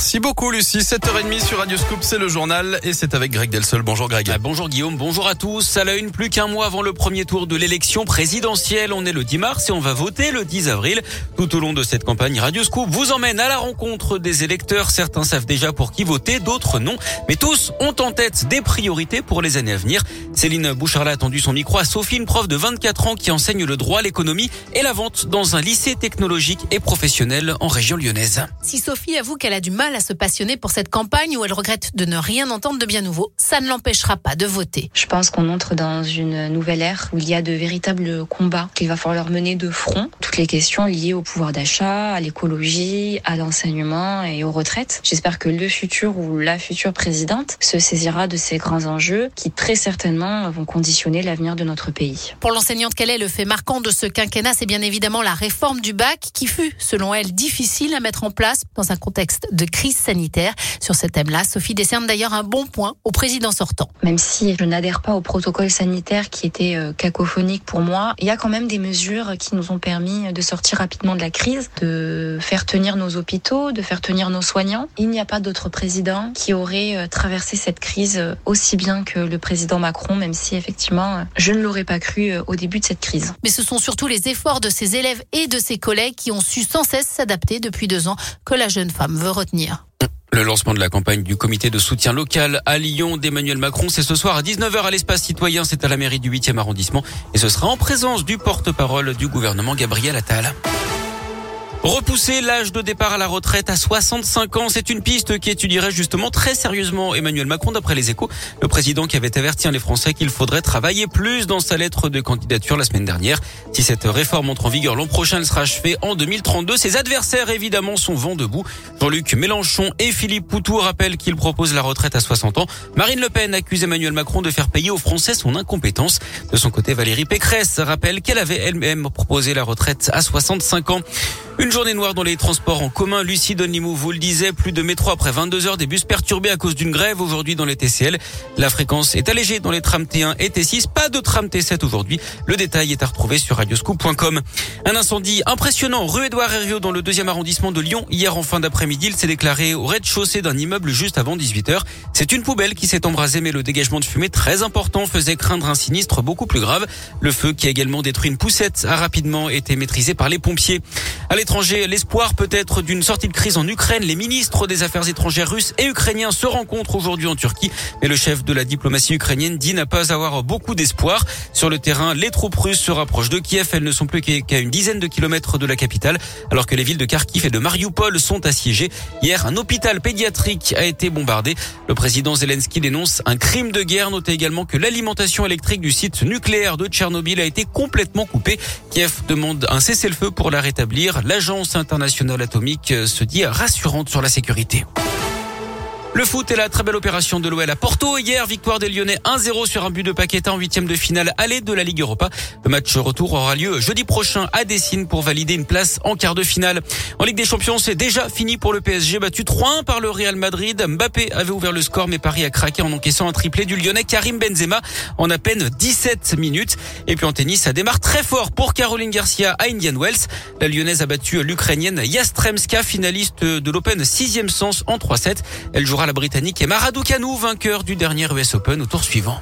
Merci beaucoup Lucie. 7h30 sur Radio Scoop, c'est le journal et c'est avec Greg Delsol. Bonjour Greg. Ah, bonjour Guillaume, bonjour à tous. À la une, plus qu'un mois avant le premier tour de l'élection présidentielle. On est le 10 mars et on va voter le 10 avril. Tout au long de cette campagne, Radio Scoop vous emmène à la rencontre des électeurs. Certains savent déjà pour qui voter, d'autres non. Mais tous ont en tête des priorités pour les années à venir. Céline Boucharla a tendu son micro à Sophie, une prof de 24 ans qui enseigne le droit, l'économie et la vente dans un lycée technologique et professionnel en région lyonnaise. Si Sophie avoue qu'elle a du mal à se passionner pour cette campagne où elle regrette de ne rien entendre de bien nouveau, ça ne l'empêchera pas de voter. Je pense qu'on entre dans une nouvelle ère où il y a de véritables combats qu'il va falloir mener de front. Toutes les questions liées au pouvoir d'achat, à l'écologie, à l'enseignement et aux retraites. J'espère que le futur ou la future présidente se saisira de ces grands enjeux qui très certainement vont conditionner l'avenir de notre pays. Pour l'enseignante qu'elle est, le fait marquant de ce quinquennat, c'est bien évidemment la réforme du bac qui fut, selon elle, difficile à mettre en place dans un contexte de crise sanitaire. Sur ce thème-là, Sophie décerne d'ailleurs un bon point au président sortant. Même si je n'adhère pas au protocole sanitaire qui était euh, cacophonique pour moi, il y a quand même des mesures qui nous ont permis de sortir rapidement de la crise, de faire tenir nos hôpitaux, de faire tenir nos soignants. Il n'y a pas d'autre président qui aurait euh, traversé cette crise euh, aussi bien que le président Macron, même si effectivement je ne l'aurais pas cru au début de cette crise. Mais ce sont surtout les efforts de ses élèves et de ses collègues qui ont su sans cesse s'adapter depuis deux ans que la jeune femme veut retenir. Le lancement de la campagne du comité de soutien local à Lyon d'Emmanuel Macron, c'est ce soir à 19h à l'espace citoyen, c'est à la mairie du 8e arrondissement et ce sera en présence du porte-parole du gouvernement Gabriel Attal. Repousser l'âge de départ à la retraite à 65 ans, c'est une piste qui étudierait justement très sérieusement Emmanuel Macron d'après les échos. Le président qui avait averti les Français qu'il faudrait travailler plus dans sa lettre de candidature la semaine dernière. Si cette réforme entre en vigueur l'an prochain, elle sera achevée en 2032. Ses adversaires évidemment sont vent debout. Jean-Luc Mélenchon et Philippe Poutou rappellent qu'ils proposent la retraite à 60 ans. Marine Le Pen accuse Emmanuel Macron de faire payer aux Français son incompétence. De son côté, Valérie Pécresse rappelle qu'elle avait elle-même proposé la retraite à 65 ans. Une journée noire dans les transports en commun. Lucie Donimou vous le disait, plus de métro après 22 heures, des bus perturbés à cause d'une grève aujourd'hui dans les TCL. La fréquence est allégée dans les trams T1 et T6. Pas de tram T7 aujourd'hui. Le détail est à retrouver sur radioscoop.com. Un incendie impressionnant rue Édouard Herriot dans le deuxième arrondissement de Lyon. Hier en fin d'après-midi, il s'est déclaré au rez-de-chaussée d'un immeuble juste avant 18h. C'est une poubelle qui s'est embrasée mais le dégagement de fumée très important faisait craindre un sinistre beaucoup plus grave. Le feu qui a également détruit une poussette a rapidement été maîtrisé par les pompiers l'espoir peut-être d'une sortie de crise en Ukraine. Les ministres des Affaires étrangères russes et ukrainiens se rencontrent aujourd'hui en Turquie. Mais le chef de la diplomatie ukrainienne dit n'a pas avoir beaucoup d'espoir. Sur le terrain, les troupes russes se rapprochent de Kiev. Elles ne sont plus qu'à une dizaine de kilomètres de la capitale, alors que les villes de Kharkiv et de Mariupol sont assiégées. Hier, un hôpital pédiatrique a été bombardé. Le président Zelensky dénonce un crime de guerre. Notez également que l'alimentation électrique du site nucléaire de Tchernobyl a été complètement coupée. Kiev demande un cessez-le-feu pour la rétablir. L'agence internationale atomique se dit rassurante sur la sécurité. Le foot est la très belle opération de l'OL à Porto. Hier, victoire des Lyonnais 1-0 sur un but de Paqueta en huitième de finale aller de la Ligue Europa. Le match retour aura lieu jeudi prochain à Dessine pour valider une place en quart de finale. En Ligue des Champions, c'est déjà fini pour le PSG, battu 3-1 par le Real Madrid. Mbappé avait ouvert le score, mais Paris a craqué en encaissant un triplé du Lyonnais Karim Benzema en à peine 17 minutes. Et puis en tennis, ça démarre très fort pour Caroline Garcia à Indian Wells. La Lyonnaise a battu l'Ukrainienne Yastremska, finaliste de l'Open 6e sens en 3-7. Elle jouera la Britannique et Maradou Kanou, vainqueur du dernier US Open au tour suivant.